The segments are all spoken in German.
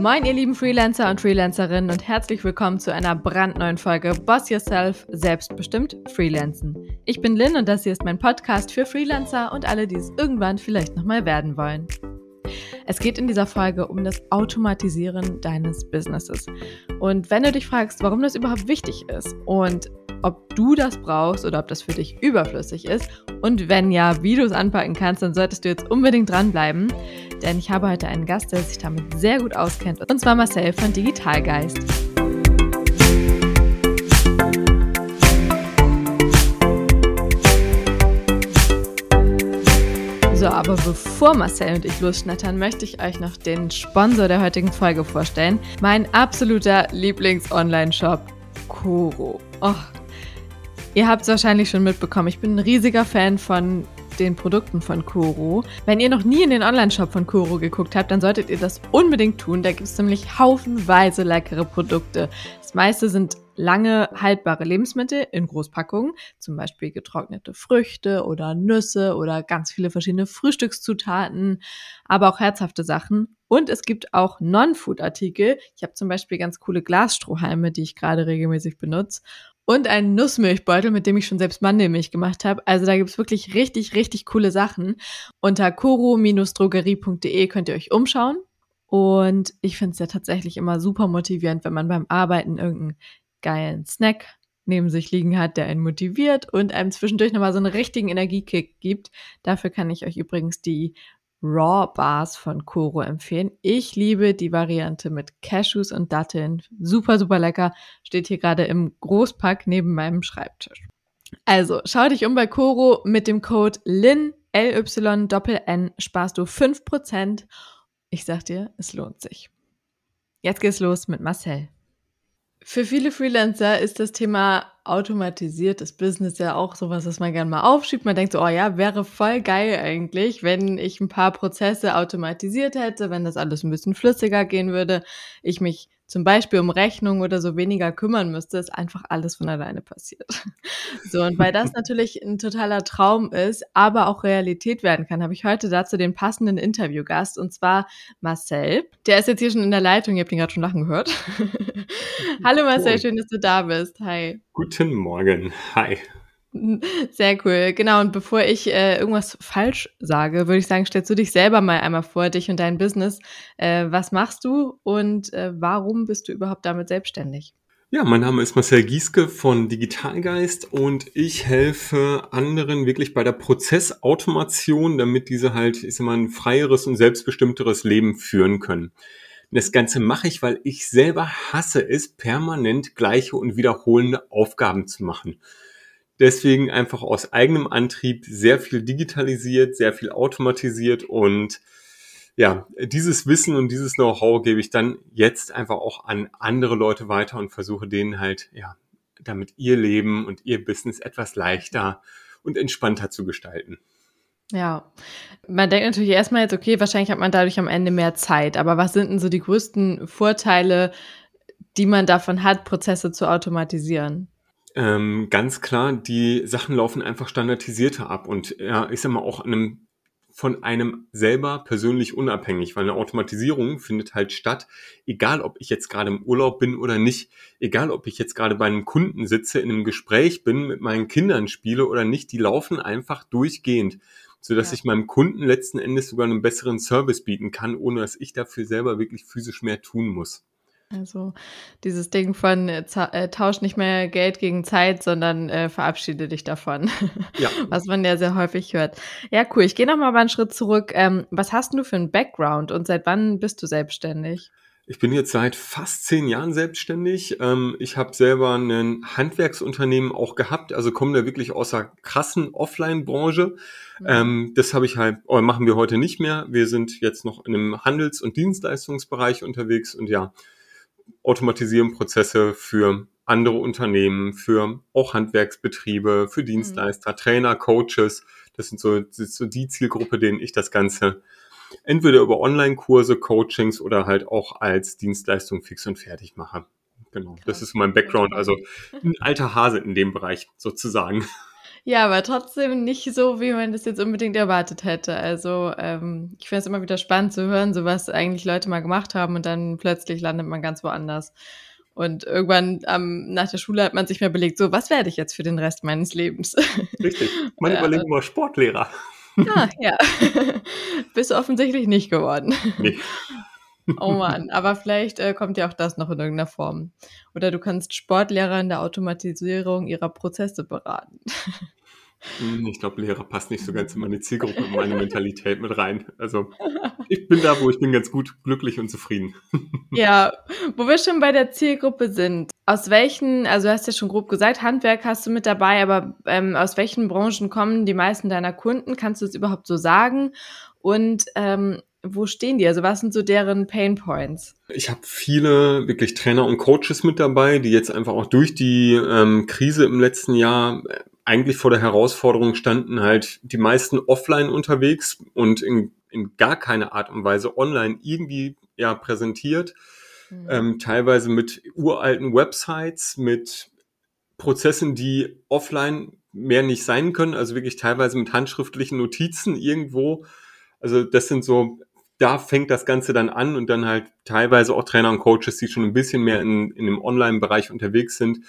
Moin, ihr lieben Freelancer und Freelancerinnen und herzlich willkommen zu einer brandneuen Folge Boss Yourself, selbstbestimmt Freelancen. Ich bin Lynn und das hier ist mein Podcast für Freelancer und alle, die es irgendwann vielleicht nochmal werden wollen. Es geht in dieser Folge um das Automatisieren deines Businesses. Und wenn du dich fragst, warum das überhaupt wichtig ist und ob du das brauchst oder ob das für dich überflüssig ist und wenn ja, wie du es anpacken kannst, dann solltest du jetzt unbedingt dranbleiben, denn ich habe heute einen Gast, der sich damit sehr gut auskennt und zwar Marcel von Digitalgeist. So, aber bevor Marcel und ich losschnattern, möchte ich euch noch den Sponsor der heutigen Folge vorstellen. Mein absoluter Lieblings-Online-Shop, Koro. Oh, Ihr habt es wahrscheinlich schon mitbekommen. Ich bin ein riesiger Fan von den Produkten von Koro. Wenn ihr noch nie in den Online-Shop von Koro geguckt habt, dann solltet ihr das unbedingt tun. Da gibt es nämlich haufenweise leckere Produkte. Das meiste sind lange haltbare Lebensmittel in Großpackungen, zum Beispiel getrocknete Früchte oder Nüsse oder ganz viele verschiedene Frühstückszutaten, aber auch herzhafte Sachen. Und es gibt auch Non-Food-Artikel. Ich habe zum Beispiel ganz coole Glasstrohhalme, die ich gerade regelmäßig benutze und einen Nussmilchbeutel, mit dem ich schon selbst Mandelmilch gemacht habe. Also da gibt's wirklich richtig, richtig coole Sachen. Unter koro-drogerie.de könnt ihr euch umschauen. Und ich finde es ja tatsächlich immer super motivierend, wenn man beim Arbeiten irgendeinen geilen Snack neben sich liegen hat, der einen motiviert und einem zwischendurch nochmal so einen richtigen Energiekick gibt. Dafür kann ich euch übrigens die Raw Bars von Koro empfehlen. Ich liebe die Variante mit Cashews und Datteln. Super, super lecker. Steht hier gerade im Großpack neben meinem Schreibtisch. Also, schau dich um bei Koro mit dem Code LIN, L-Y-N, sparst du 5%. Ich sag dir, es lohnt sich. Jetzt geht's los mit Marcel. Für viele Freelancer ist das Thema automatisiertes Business ja auch sowas, was man gerne mal aufschiebt. Man denkt so, oh ja, wäre voll geil eigentlich, wenn ich ein paar Prozesse automatisiert hätte, wenn das alles ein bisschen flüssiger gehen würde, ich mich zum Beispiel um Rechnungen oder so weniger kümmern müsste, ist einfach alles von alleine passiert. So, und weil das natürlich ein totaler Traum ist, aber auch Realität werden kann, habe ich heute dazu den passenden Interviewgast und zwar Marcel. Der ist jetzt hier schon in der Leitung, ihr habt ihn gerade schon lachen gehört. Hallo Marcel, schön, dass du da bist. Hi. Guten Morgen. Hi. Sehr cool. Genau. Und bevor ich äh, irgendwas falsch sage, würde ich sagen, stellst du dich selber mal einmal vor, dich und dein Business. Äh, was machst du und äh, warum bist du überhaupt damit selbstständig? Ja, mein Name ist Marcel Gieske von Digitalgeist und ich helfe anderen wirklich bei der Prozessautomation, damit diese halt, ich sag mal, ein freieres und selbstbestimmteres Leben führen können. Das Ganze mache ich, weil ich selber hasse es, permanent gleiche und wiederholende Aufgaben zu machen. Deswegen einfach aus eigenem Antrieb sehr viel digitalisiert, sehr viel automatisiert und ja, dieses Wissen und dieses Know-how gebe ich dann jetzt einfach auch an andere Leute weiter und versuche denen halt, ja, damit ihr Leben und ihr Business etwas leichter und entspannter zu gestalten. Ja, man denkt natürlich erstmal jetzt, okay, wahrscheinlich hat man dadurch am Ende mehr Zeit, aber was sind denn so die größten Vorteile, die man davon hat, Prozesse zu automatisieren? Ähm, ganz klar, die Sachen laufen einfach standardisierter ab und ja, ich sag mal auch einem, von einem selber persönlich unabhängig, weil eine Automatisierung findet halt statt, egal ob ich jetzt gerade im Urlaub bin oder nicht, egal ob ich jetzt gerade bei einem Kunden sitze, in einem Gespräch bin, mit meinen Kindern spiele oder nicht, die laufen einfach durchgehend, sodass ja. ich meinem Kunden letzten Endes sogar einen besseren Service bieten kann, ohne dass ich dafür selber wirklich physisch mehr tun muss. Also dieses Ding von äh, äh, tausch nicht mehr Geld gegen Zeit, sondern äh, verabschiede dich davon. Ja. Was man ja sehr häufig hört. Ja, cool. Ich gehe noch mal einen Schritt zurück. Ähm, was hast du für einen Background und seit wann bist du selbstständig? Ich bin jetzt seit fast zehn Jahren selbstständig. Ähm, ich habe selber ein Handwerksunternehmen auch gehabt, also komme da wirklich aus der krassen Offline-Branche. Mhm. Ähm, das habe ich halt, oder machen wir heute nicht mehr. Wir sind jetzt noch in einem Handels- und Dienstleistungsbereich unterwegs und ja, automatisieren Prozesse für andere Unternehmen, für auch Handwerksbetriebe, für Dienstleister, mhm. Trainer, Coaches. Das sind so, das ist so die Zielgruppe, denen ich das Ganze entweder über Online-Kurse, Coachings oder halt auch als Dienstleistung fix und fertig mache. Genau, das ist mein Background, also ein alter Hase in dem Bereich sozusagen. Ja, aber trotzdem nicht so, wie man das jetzt unbedingt erwartet hätte. Also, ähm, ich finde es immer wieder spannend zu hören, so was eigentlich Leute mal gemacht haben und dann plötzlich landet man ganz woanders. Und irgendwann ähm, nach der Schule hat man sich mehr belegt, so, was werde ich jetzt für den Rest meines Lebens? Richtig. Man überlegt immer Sportlehrer. Ah, ja. Bist du offensichtlich nicht geworden. Nee. Oh Mann, aber vielleicht äh, kommt ja auch das noch in irgendeiner Form. Oder du kannst Sportlehrer in der Automatisierung ihrer Prozesse beraten. Hm, ich glaube, Lehrer passt nicht so ganz in meine Zielgruppe und meine Mentalität mit rein. Also ich bin da, wo ich bin ganz gut, glücklich und zufrieden. Ja, wo wir schon bei der Zielgruppe sind. Aus welchen, also du hast ja schon grob gesagt, Handwerk hast du mit dabei, aber ähm, aus welchen Branchen kommen die meisten deiner Kunden? Kannst du es überhaupt so sagen? Und ähm, wo stehen die? Also was sind so deren Pain Points? Ich habe viele wirklich Trainer und Coaches mit dabei, die jetzt einfach auch durch die ähm, Krise im letzten Jahr äh, eigentlich vor der Herausforderung standen, halt die meisten offline unterwegs und in, in gar keiner Art und Weise online irgendwie ja präsentiert. Mhm. Ähm, teilweise mit uralten Websites, mit Prozessen, die offline mehr nicht sein können, also wirklich teilweise mit handschriftlichen Notizen irgendwo. Also das sind so da fängt das Ganze dann an und dann halt teilweise auch Trainer und Coaches, die schon ein bisschen mehr in, in dem Online-Bereich unterwegs sind.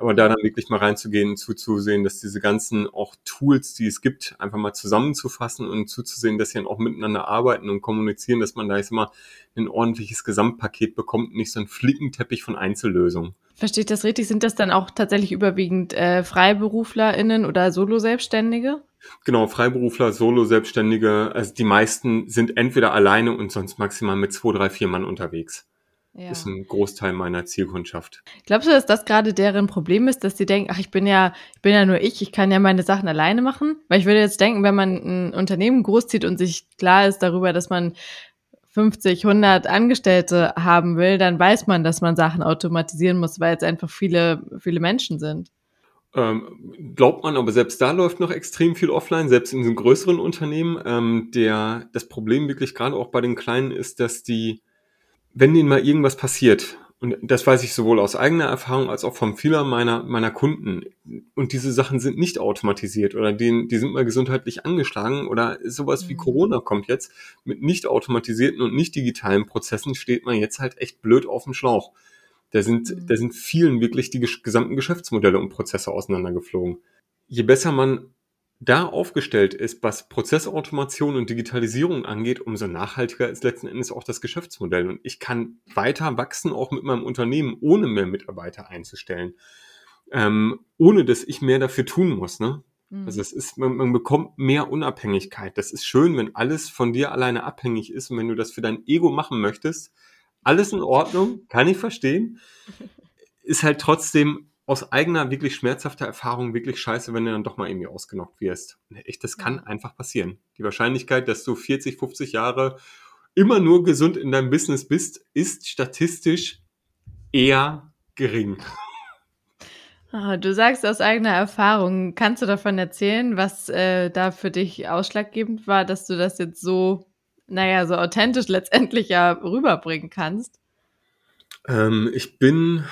Aber da dann wirklich mal reinzugehen und zuzusehen, dass diese ganzen auch Tools, die es gibt, einfach mal zusammenzufassen und zuzusehen, dass sie dann auch miteinander arbeiten und kommunizieren, dass man da jetzt mal ein ordentliches Gesamtpaket bekommt, nicht so ein Flickenteppich von Einzellösungen. Verstehe ich das richtig? Sind das dann auch tatsächlich überwiegend äh, FreiberuflerInnen oder Solo-Selbstständige? Genau, Freiberufler, Solo-Selbstständige, also die meisten sind entweder alleine und sonst maximal mit zwei, drei, vier Mann unterwegs. Ja. Ist ein Großteil meiner Zielkundschaft. Glaubst du, dass das gerade deren Problem ist, dass sie denken, ach, ich bin ja, ich bin ja nur ich, ich kann ja meine Sachen alleine machen? Weil ich würde jetzt denken, wenn man ein Unternehmen großzieht und sich klar ist darüber, dass man 50, 100 Angestellte haben will, dann weiß man, dass man Sachen automatisieren muss, weil es einfach viele, viele Menschen sind. Ähm, glaubt man, aber selbst da läuft noch extrem viel offline, selbst in so größeren Unternehmen. Ähm, der, das Problem wirklich gerade auch bei den Kleinen ist, dass die, wenn denen mal irgendwas passiert, und das weiß ich sowohl aus eigener Erfahrung als auch von vieler meiner, meiner Kunden, und diese Sachen sind nicht automatisiert oder die, die sind mal gesundheitlich angeschlagen oder sowas wie mhm. Corona kommt jetzt, mit nicht automatisierten und nicht digitalen Prozessen steht man jetzt halt echt blöd auf dem Schlauch. Da sind, mhm. da sind vielen wirklich die gesamten Geschäftsmodelle und Prozesse auseinandergeflogen. Je besser man da aufgestellt ist, was Prozessautomation und Digitalisierung angeht, umso nachhaltiger ist letzten Endes auch das Geschäftsmodell. Und ich kann weiter wachsen, auch mit meinem Unternehmen, ohne mehr Mitarbeiter einzustellen. Ähm, ohne dass ich mehr dafür tun muss. Ne? Mhm. Also es ist, man, man bekommt mehr Unabhängigkeit. Das ist schön, wenn alles von dir alleine abhängig ist und wenn du das für dein Ego machen möchtest, alles in Ordnung, kann ich verstehen. Ist halt trotzdem aus eigener, wirklich schmerzhafter Erfahrung wirklich scheiße, wenn du dann doch mal irgendwie ausgenockt wirst. Echt, das kann einfach passieren. Die Wahrscheinlichkeit, dass du 40, 50 Jahre immer nur gesund in deinem Business bist, ist statistisch eher gering. Ah, du sagst aus eigener Erfahrung, kannst du davon erzählen, was äh, da für dich ausschlaggebend war, dass du das jetzt so naja, so authentisch letztendlich ja rüberbringen kannst? Ähm, ich bin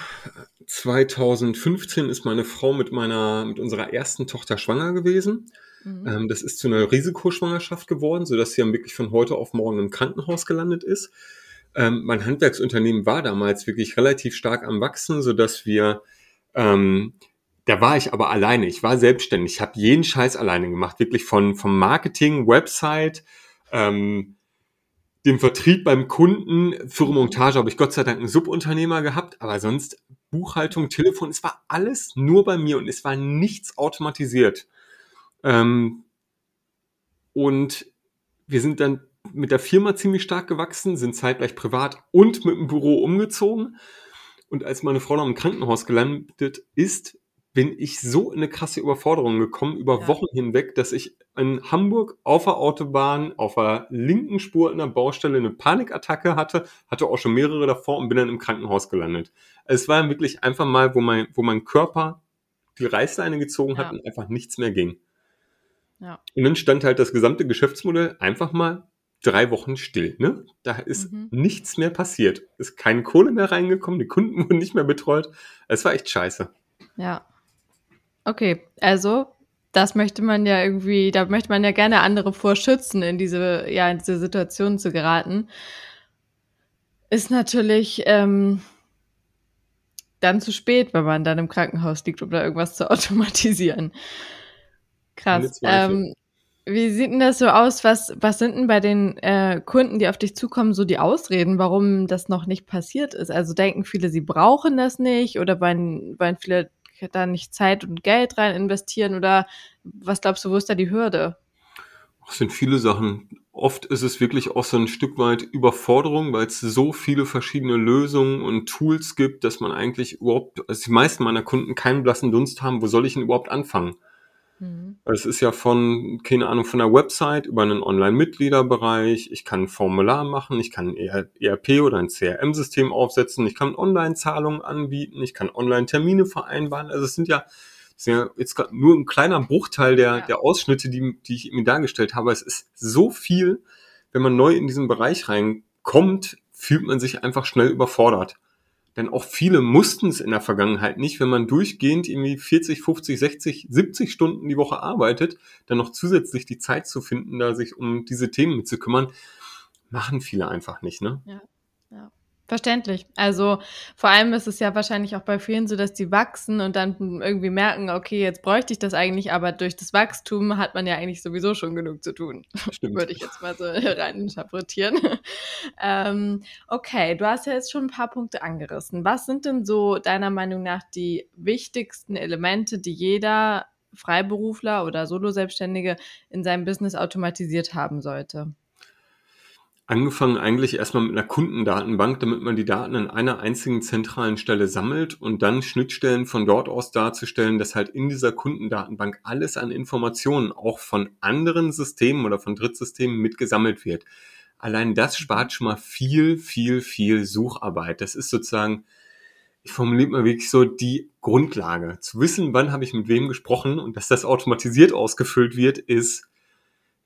2015 ist meine Frau mit meiner, mit unserer ersten Tochter schwanger gewesen. Mhm. Ähm, das ist zu einer Risikoschwangerschaft geworden, sodass sie dann wirklich von heute auf morgen im Krankenhaus gelandet ist. Ähm, mein Handwerksunternehmen war damals wirklich relativ stark am Wachsen, sodass wir ähm, da war ich aber alleine. Ich war selbstständig. Ich habe jeden Scheiß alleine gemacht. Wirklich von vom Marketing, Website, ähm, dem Vertrieb beim Kunden, für Montage habe ich Gott sei Dank einen Subunternehmer gehabt, aber sonst Buchhaltung, Telefon, es war alles nur bei mir und es war nichts automatisiert. Ähm, und wir sind dann mit der Firma ziemlich stark gewachsen, sind zeitgleich privat und mit dem Büro umgezogen. Und als meine Frau noch im Krankenhaus gelandet ist, bin ich so in eine krasse Überforderung gekommen über ja. Wochen hinweg, dass ich in Hamburg auf der Autobahn auf der linken Spur in der Baustelle eine Panikattacke hatte, hatte auch schon mehrere davor und bin dann im Krankenhaus gelandet. Es war wirklich einfach mal, wo mein, wo mein Körper die Reißleine gezogen hat ja. und einfach nichts mehr ging. Ja. Und dann stand halt das gesamte Geschäftsmodell einfach mal drei Wochen still. Ne? Da ist mhm. nichts mehr passiert. Ist keine Kohle mehr reingekommen, die Kunden wurden nicht mehr betreut. Es war echt scheiße. Ja. Okay, also das möchte man ja irgendwie, da möchte man ja gerne andere vorschützen, in diese, ja, in diese Situation zu geraten. Ist natürlich ähm, dann zu spät, wenn man dann im Krankenhaus liegt, um da irgendwas zu automatisieren. Krass. Ähm, wie sieht denn das so aus? Was, was sind denn bei den äh, Kunden, die auf dich zukommen, so die Ausreden, warum das noch nicht passiert ist? Also denken viele, sie brauchen das nicht oder wollen, wollen viele da nicht Zeit und Geld rein investieren oder was glaubst du, wo ist da die Hürde? Es sind viele Sachen. Oft ist es wirklich auch so ein Stück weit Überforderung, weil es so viele verschiedene Lösungen und Tools gibt, dass man eigentlich überhaupt, also die meisten meiner Kunden keinen blassen Dunst haben, wo soll ich denn überhaupt anfangen? Mhm. Es ist ja von, keine Ahnung, von der Website über einen Online-Mitgliederbereich. Ich kann ein Formular machen, ich kann ein ERP oder ein CRM-System aufsetzen, ich kann Online-Zahlungen anbieten, ich kann Online-Termine vereinbaren. Also es sind ja, sind ja jetzt nur ein kleiner Bruchteil der, ja. der Ausschnitte, die, die ich mir dargestellt habe. Es ist so viel, wenn man neu in diesen Bereich reinkommt, fühlt man sich einfach schnell überfordert. Denn auch viele mussten es in der Vergangenheit nicht, wenn man durchgehend irgendwie 40, 50, 60, 70 Stunden die Woche arbeitet, dann noch zusätzlich die Zeit zu finden, da sich um diese Themen mitzukümmern, machen viele einfach nicht, ne? Ja. Verständlich. Also vor allem ist es ja wahrscheinlich auch bei vielen so, dass die wachsen und dann irgendwie merken, okay, jetzt bräuchte ich das eigentlich, aber durch das Wachstum hat man ja eigentlich sowieso schon genug zu tun. Stimmt. Würde ich jetzt mal so rein interpretieren. ähm, okay, du hast ja jetzt schon ein paar Punkte angerissen. Was sind denn so deiner Meinung nach die wichtigsten Elemente, die jeder Freiberufler oder Solo-Selbstständige in seinem Business automatisiert haben sollte? Angefangen eigentlich erstmal mit einer Kundendatenbank, damit man die Daten an einer einzigen zentralen Stelle sammelt und dann Schnittstellen von dort aus darzustellen, dass halt in dieser Kundendatenbank alles an Informationen auch von anderen Systemen oder von Drittsystemen mitgesammelt wird. Allein das spart schon mal viel, viel, viel Sucharbeit. Das ist sozusagen, ich formuliere mal wirklich so die Grundlage. Zu wissen, wann habe ich mit wem gesprochen und dass das automatisiert ausgefüllt wird, ist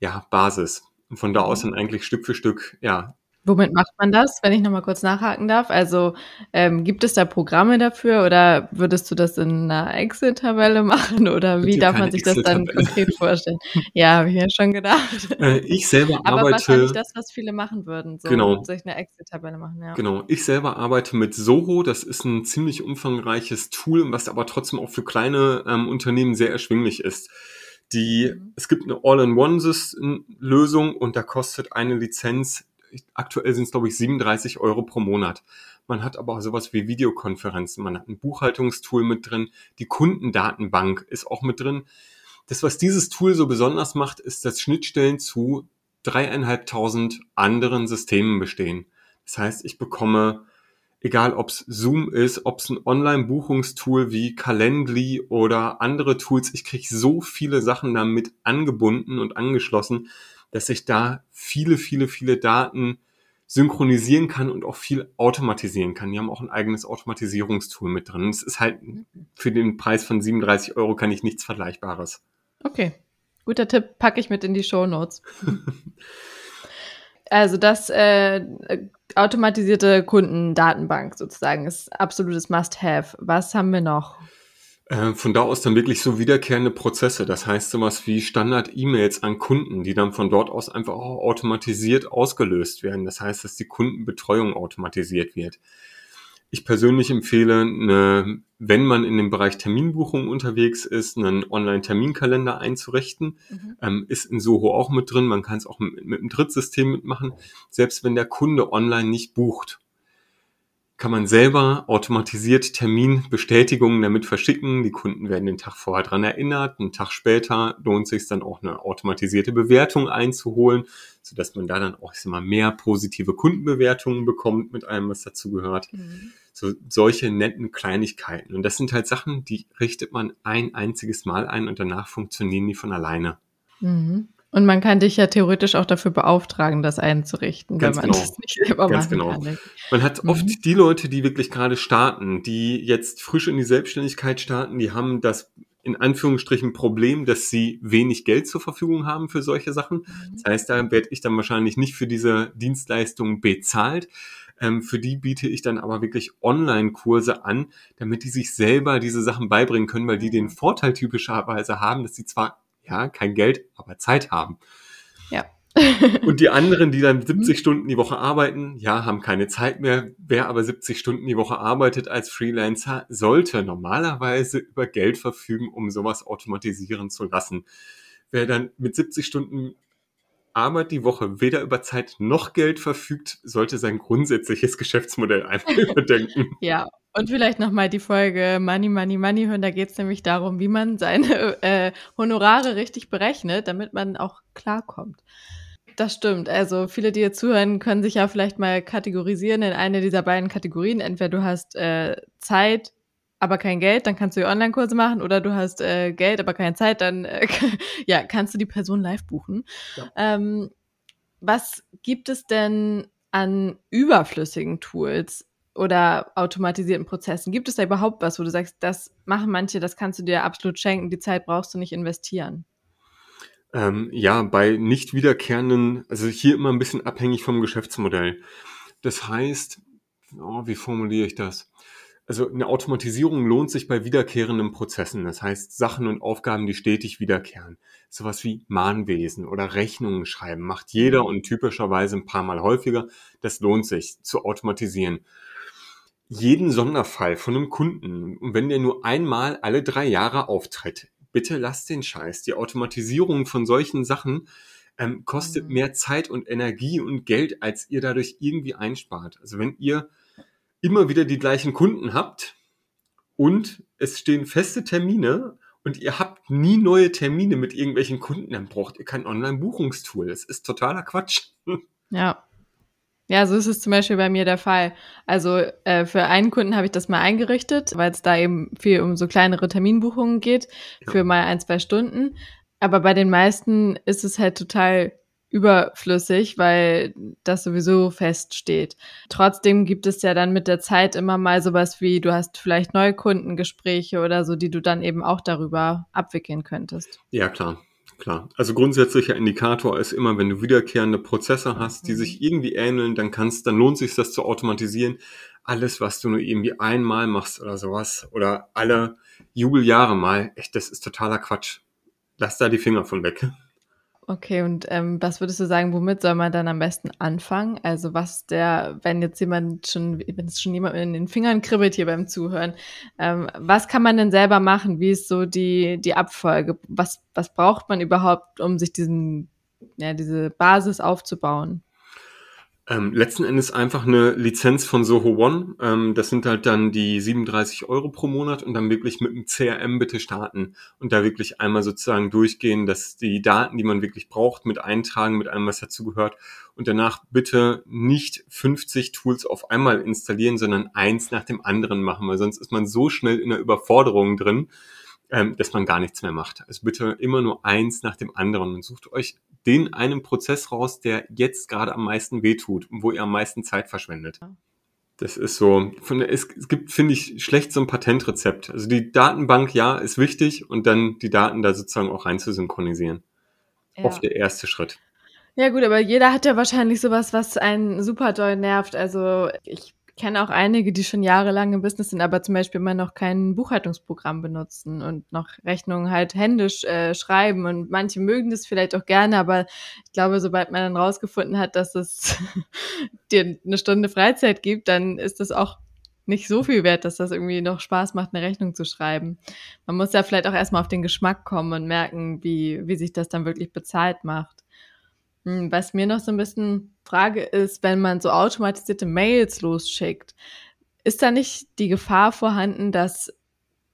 ja Basis. Und von da aus mhm. dann eigentlich Stück für Stück, ja. Womit macht man das, wenn ich nochmal kurz nachhaken darf? Also ähm, gibt es da Programme dafür oder würdest du das in einer Excel-Tabelle machen oder wie darf man sich das dann konkret vorstellen? Ja, habe ich ja schon gedacht. Äh, ich selber Aber arbeite. Aber wahrscheinlich das, was viele machen würden, so genau. sich eine Excel-Tabelle machen. Ja. Genau. Ich selber arbeite mit Soho. Das ist ein ziemlich umfangreiches Tool, was aber trotzdem auch für kleine ähm, Unternehmen sehr erschwinglich ist. Die, mhm. es gibt eine All-in-One-Lösung und da kostet eine Lizenz, aktuell sind es glaube ich 37 Euro pro Monat. Man hat aber auch sowas wie Videokonferenzen, man hat ein Buchhaltungstool mit drin, die Kundendatenbank ist auch mit drin. Das, was dieses Tool so besonders macht, ist, dass Schnittstellen zu dreieinhalbtausend anderen Systemen bestehen. Das heißt, ich bekomme egal ob es Zoom ist, ob es ein Online-Buchungstool wie Calendly oder andere Tools, ich kriege so viele Sachen damit angebunden und angeschlossen, dass ich da viele, viele, viele Daten synchronisieren kann und auch viel automatisieren kann. Die haben auch ein eigenes Automatisierungstool mit drin. Es ist halt für den Preis von 37 Euro kann ich nichts Vergleichbares. Okay. Guter Tipp, packe ich mit in die Show Notes. also das äh, automatisierte Kundendatenbank sozusagen ist absolutes Must-Have. Was haben wir noch? Äh, von da aus dann wirklich so wiederkehrende Prozesse. Das heißt sowas wie Standard-E-Mails an Kunden, die dann von dort aus einfach auch automatisiert ausgelöst werden. Das heißt, dass die Kundenbetreuung automatisiert wird. Ich persönlich empfehle, eine, wenn man in dem Bereich Terminbuchung unterwegs ist, einen Online-Terminkalender einzurichten. Mhm. Ähm, ist in Soho auch mit drin. Man kann es auch mit, mit einem Drittsystem mitmachen. Selbst wenn der Kunde online nicht bucht, kann man selber automatisiert Terminbestätigungen damit verschicken. Die Kunden werden den Tag vorher dran erinnert. Einen Tag später lohnt sich dann auch eine automatisierte Bewertung einzuholen, sodass man da dann auch ich sag mal, mehr positive Kundenbewertungen bekommt mit allem, was dazu gehört. Mhm. So solche netten Kleinigkeiten. Und das sind halt Sachen, die richtet man ein einziges Mal ein und danach funktionieren die von alleine. Mhm. Und man kann dich ja theoretisch auch dafür beauftragen, das einzurichten, Ganz wenn man genau. das nicht selber Ganz machen genau. kann. Man hat oft mhm. die Leute, die wirklich gerade starten, die jetzt frisch in die Selbstständigkeit starten, die haben das in Anführungsstrichen Problem, dass sie wenig Geld zur Verfügung haben für solche Sachen. Mhm. Das heißt, da werde ich dann wahrscheinlich nicht für diese Dienstleistung bezahlt. Ähm, für die biete ich dann aber wirklich Online-Kurse an, damit die sich selber diese Sachen beibringen können, weil die den Vorteil typischerweise haben, dass sie zwar ja, kein Geld, aber Zeit haben. Ja. Und die anderen, die dann 70 Stunden die Woche arbeiten, ja, haben keine Zeit mehr. Wer aber 70 Stunden die Woche arbeitet als Freelancer, sollte normalerweise über Geld verfügen, um sowas automatisieren zu lassen. Wer dann mit 70 Stunden Arbeit die Woche weder über Zeit noch Geld verfügt, sollte sein grundsätzliches Geschäftsmodell einmal überdenken. Ja, und vielleicht nochmal die Folge Money, Money, Money hören. Da geht es nämlich darum, wie man seine äh, Honorare richtig berechnet, damit man auch klarkommt. Das stimmt. Also viele, die jetzt zuhören, können sich ja vielleicht mal kategorisieren in eine dieser beiden Kategorien. Entweder du hast äh, Zeit, aber kein Geld, dann kannst du Online-Kurse machen, oder du hast äh, Geld, aber keine Zeit, dann äh, ja, kannst du die Person live buchen. Ja. Ähm, was gibt es denn an überflüssigen Tools oder automatisierten Prozessen? Gibt es da überhaupt was, wo du sagst, das machen manche, das kannst du dir absolut schenken, die Zeit brauchst du nicht investieren? Ähm, ja, bei nicht wiederkehrenden, also hier immer ein bisschen abhängig vom Geschäftsmodell. Das heißt, oh, wie formuliere ich das? Also eine Automatisierung lohnt sich bei wiederkehrenden Prozessen. Das heißt, Sachen und Aufgaben, die stetig wiederkehren. Sowas wie Mahnwesen oder Rechnungen schreiben macht jeder und typischerweise ein paar Mal häufiger. Das lohnt sich zu automatisieren. Jeden Sonderfall von einem Kunden, und wenn der nur einmal alle drei Jahre auftritt, bitte lasst den Scheiß. Die Automatisierung von solchen Sachen ähm, kostet mhm. mehr Zeit und Energie und Geld, als ihr dadurch irgendwie einspart. Also wenn ihr immer wieder die gleichen Kunden habt und es stehen feste Termine und ihr habt nie neue Termine mit irgendwelchen Kunden, dann braucht ihr kein Online-Buchungstool. Das ist totaler Quatsch. Ja. Ja, so ist es zum Beispiel bei mir der Fall. Also äh, für einen Kunden habe ich das mal eingerichtet, weil es da eben viel um so kleinere Terminbuchungen geht, ja. für mal ein, zwei Stunden. Aber bei den meisten ist es halt total überflüssig, weil das sowieso feststeht. Trotzdem gibt es ja dann mit der Zeit immer mal sowas wie, du hast vielleicht Neukundengespräche oder so, die du dann eben auch darüber abwickeln könntest. Ja, klar. Klar. Also grundsätzlicher Indikator ist immer, wenn du wiederkehrende Prozesse hast, die mhm. sich irgendwie ähneln, dann kannst, dann lohnt sich das zu automatisieren. Alles, was du nur irgendwie einmal machst oder sowas oder alle Jubeljahre mal, echt, das ist totaler Quatsch. Lass da die Finger von weg. Okay, und ähm, was würdest du sagen, womit soll man dann am besten anfangen? Also was der, wenn jetzt jemand schon, wenn es schon jemand in den Fingern kribbelt hier beim Zuhören, ähm, was kann man denn selber machen? Wie ist so die, die Abfolge? Was, was braucht man überhaupt, um sich diesen, ja, diese Basis aufzubauen? Ähm, letzten Endes einfach eine Lizenz von Soho One. Ähm, das sind halt dann die 37 Euro pro Monat und dann wirklich mit dem CRM bitte starten und da wirklich einmal sozusagen durchgehen, dass die Daten, die man wirklich braucht, mit eintragen, mit allem, was dazugehört und danach bitte nicht 50 Tools auf einmal installieren, sondern eins nach dem anderen machen, weil sonst ist man so schnell in der Überforderung drin, ähm, dass man gar nichts mehr macht. Also bitte immer nur eins nach dem anderen und sucht euch den einen Prozess raus, der jetzt gerade am meisten wehtut und wo ihr am meisten Zeit verschwendet. Das ist so, von, es, es gibt, finde ich, schlecht so ein Patentrezept. Also die Datenbank, ja, ist wichtig und dann die Daten da sozusagen auch rein zu synchronisieren. Ja. Oft der erste Schritt. Ja gut, aber jeder hat ja wahrscheinlich sowas, was einen super doll nervt. Also ich kenne auch einige, die schon jahrelang im Business sind, aber zum Beispiel immer noch kein Buchhaltungsprogramm benutzen und noch Rechnungen halt händisch äh, schreiben. Und manche mögen das vielleicht auch gerne, aber ich glaube, sobald man dann rausgefunden hat, dass es dir eine Stunde Freizeit gibt, dann ist das auch nicht so viel wert, dass das irgendwie noch Spaß macht, eine Rechnung zu schreiben. Man muss ja vielleicht auch erstmal auf den Geschmack kommen und merken, wie, wie sich das dann wirklich bezahlt macht. Hm, was mir noch so ein bisschen Frage ist, wenn man so automatisierte Mails losschickt, ist da nicht die Gefahr vorhanden, dass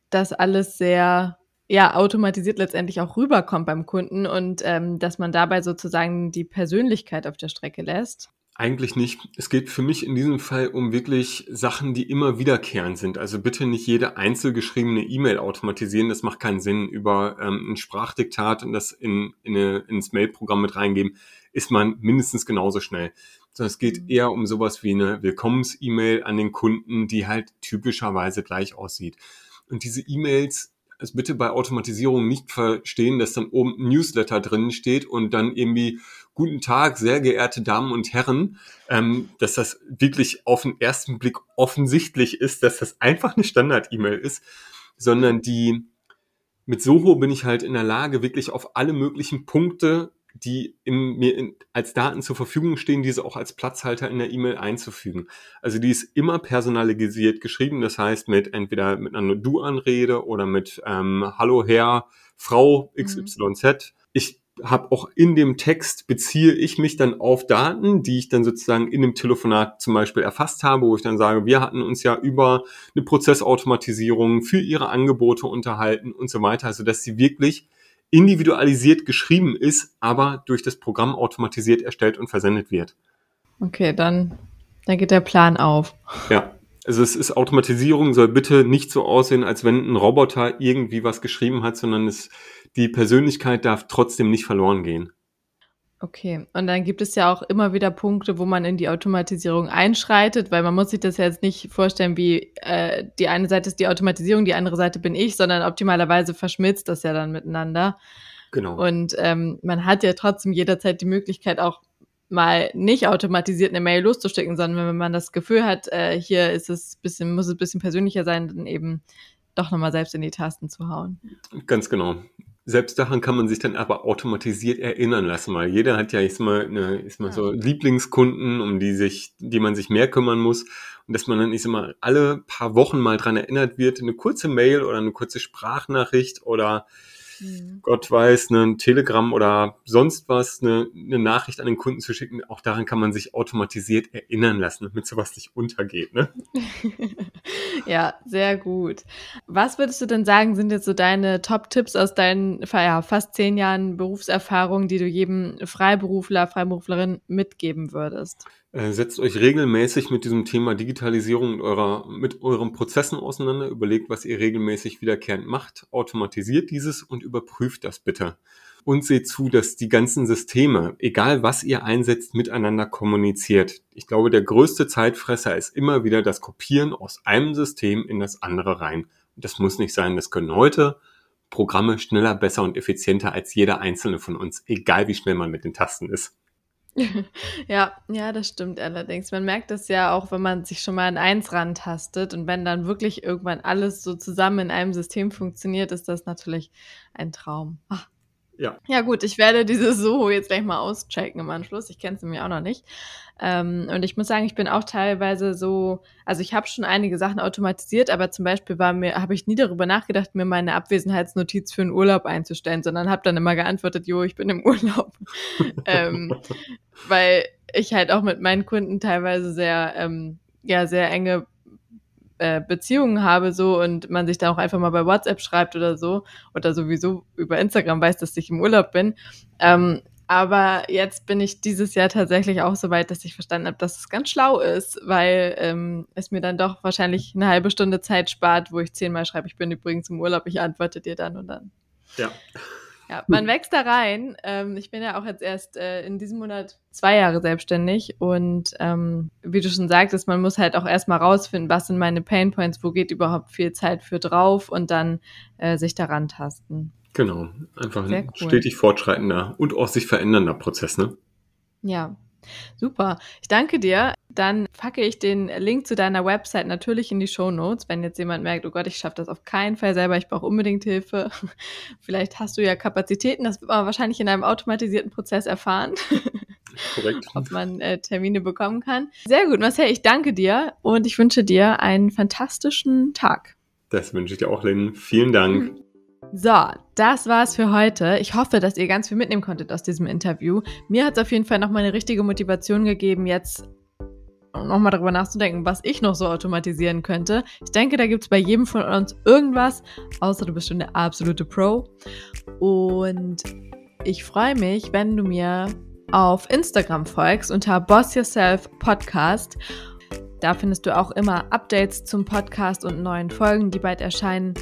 das alles sehr ja automatisiert letztendlich auch rüberkommt beim Kunden und ähm, dass man dabei sozusagen die Persönlichkeit auf der Strecke lässt? Eigentlich nicht. Es geht für mich in diesem Fall um wirklich Sachen, die immer wiederkehrend sind. Also bitte nicht jede einzeln geschriebene E-Mail automatisieren. Das macht keinen Sinn. Über ähm, ein Sprachdiktat und das in, in eine, ins Mail-Programm mit reingeben ist man mindestens genauso schnell. Sondern es geht mhm. eher um sowas wie eine Willkommens-E-Mail an den Kunden, die halt typischerweise gleich aussieht. Und diese E-Mails, also bitte bei Automatisierung nicht verstehen, dass dann oben ein Newsletter drin steht und dann irgendwie Guten Tag, sehr geehrte Damen und Herren, ähm, dass das wirklich auf den ersten Blick offensichtlich ist, dass das einfach eine Standard-E-Mail ist, sondern die mit Soho bin ich halt in der Lage, wirklich auf alle möglichen Punkte, die in, mir in, als Daten zur Verfügung stehen, diese auch als Platzhalter in der E-Mail einzufügen. Also die ist immer personalisiert geschrieben, das heißt mit entweder mit einer Du-Anrede oder mit ähm, Hallo Herr, Frau XYZ. Mhm. Ich habe auch in dem Text beziehe ich mich dann auf Daten, die ich dann sozusagen in dem Telefonat zum Beispiel erfasst habe, wo ich dann sage, wir hatten uns ja über eine Prozessautomatisierung für Ihre Angebote unterhalten und so weiter, also dass sie wirklich individualisiert geschrieben ist, aber durch das Programm automatisiert erstellt und versendet wird. Okay, dann, dann geht der Plan auf. Ja, also es ist Automatisierung, soll bitte nicht so aussehen, als wenn ein Roboter irgendwie was geschrieben hat, sondern es die Persönlichkeit darf trotzdem nicht verloren gehen. Okay, und dann gibt es ja auch immer wieder Punkte, wo man in die Automatisierung einschreitet, weil man muss sich das ja jetzt nicht vorstellen, wie äh, die eine Seite ist die Automatisierung, die andere Seite bin ich, sondern optimalerweise verschmilzt das ja dann miteinander. Genau. Und ähm, man hat ja trotzdem jederzeit die Möglichkeit, auch mal nicht automatisiert eine Mail loszuschicken, sondern wenn man das Gefühl hat, äh, hier ist es bisschen, muss es ein bisschen persönlicher sein, dann eben doch nochmal selbst in die Tasten zu hauen. Ganz genau selbst daran kann man sich dann aber automatisiert erinnern lassen, weil jeder hat ja ist mal, eine, ist mal so Lieblingskunden, um die sich, die man sich mehr kümmern muss. Und dass man dann ist immer alle paar Wochen mal dran erinnert wird, eine kurze Mail oder eine kurze Sprachnachricht oder mhm. Gott weiß, ne, ein Telegramm oder sonst was, eine, eine Nachricht an den Kunden zu schicken, auch daran kann man sich automatisiert erinnern lassen, damit sowas nicht untergeht. Ne? ja, sehr gut. Was würdest du denn sagen, sind jetzt so deine Top-Tipps aus deinen ja, fast zehn Jahren Berufserfahrung, die du jedem Freiberufler, Freiberuflerin mitgeben würdest? Äh, setzt euch regelmäßig mit diesem Thema Digitalisierung mit, eurer, mit euren Prozessen auseinander, überlegt, was ihr regelmäßig wiederkehrend macht, automatisiert dieses und überprüft das bitte. Und seht zu, dass die ganzen Systeme, egal was ihr einsetzt, miteinander kommuniziert. Ich glaube, der größte Zeitfresser ist immer wieder das Kopieren aus einem System in das andere rein. Und das muss nicht sein, das können heute Programme schneller, besser und effizienter als jeder einzelne von uns, egal wie schnell man mit den Tasten ist. Ja, ja, das stimmt allerdings. Man merkt das ja auch, wenn man sich schon mal an eins rantastet und wenn dann wirklich irgendwann alles so zusammen in einem System funktioniert, ist das natürlich ein Traum. Ach. Ja. Ja, gut, ich werde dieses Soho jetzt gleich mal auschecken im Anschluss. Ich kenne es nämlich auch noch nicht. Ähm, und ich muss sagen, ich bin auch teilweise so, also ich habe schon einige Sachen automatisiert, aber zum Beispiel war mir, habe ich nie darüber nachgedacht, mir meine Abwesenheitsnotiz für einen Urlaub einzustellen, sondern habe dann immer geantwortet, jo, ich bin im Urlaub. ähm, weil ich halt auch mit meinen Kunden teilweise sehr, ähm, ja, sehr enge äh, Beziehungen habe so und man sich da auch einfach mal bei WhatsApp schreibt oder so oder sowieso über Instagram weiß, dass ich im Urlaub bin. Ähm, aber jetzt bin ich dieses Jahr tatsächlich auch so weit, dass ich verstanden habe, dass es ganz schlau ist, weil ähm, es mir dann doch wahrscheinlich eine halbe Stunde Zeit spart, wo ich zehnmal schreibe, ich bin übrigens im Urlaub, ich antworte dir dann und dann. Ja. Ja, man wächst da rein. Ähm, ich bin ja auch jetzt erst äh, in diesem Monat zwei Jahre selbstständig und ähm, wie du schon sagtest, man muss halt auch erstmal rausfinden, was sind meine Painpoints, wo geht überhaupt viel Zeit für drauf und dann äh, sich daran tasten. Genau, einfach Sehr ein cool. stetig fortschreitender und auch sich verändernder Prozess, ne? Ja, super. Ich danke dir. Dann packe ich den Link zu deiner Website natürlich in die Show Notes, wenn jetzt jemand merkt, oh Gott, ich schaffe das auf keinen Fall selber, ich brauche unbedingt Hilfe. Vielleicht hast du ja Kapazitäten, das wird man wahrscheinlich in einem automatisierten Prozess erfahren. Korrekt. Ob man äh, Termine bekommen kann. Sehr gut, Marcel, ich danke dir und ich wünsche dir einen fantastischen Tag. Das wünsche ich dir auch, Lynn. Vielen Dank. So, das war's für heute. Ich hoffe, dass ihr ganz viel mitnehmen konntet aus diesem Interview. Mir hat es auf jeden Fall nochmal eine richtige Motivation gegeben, jetzt nochmal darüber nachzudenken, was ich noch so automatisieren könnte. Ich denke, da gibt es bei jedem von uns irgendwas, außer du bist schon der absolute Pro. Und ich freue mich, wenn du mir auf Instagram folgst unter Boss Yourself Podcast. Da findest du auch immer Updates zum Podcast und neuen Folgen, die bald erscheinen.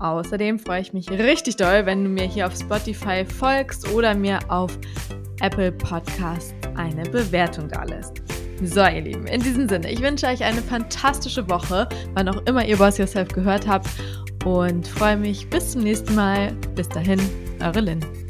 Außerdem freue ich mich richtig doll, wenn du mir hier auf Spotify folgst oder mir auf Apple Podcasts eine Bewertung da lässt. So, ihr Lieben, in diesem Sinne, ich wünsche euch eine fantastische Woche, wann auch immer ihr Boss Yourself gehört habt und freue mich bis zum nächsten Mal. Bis dahin, eure Lynn.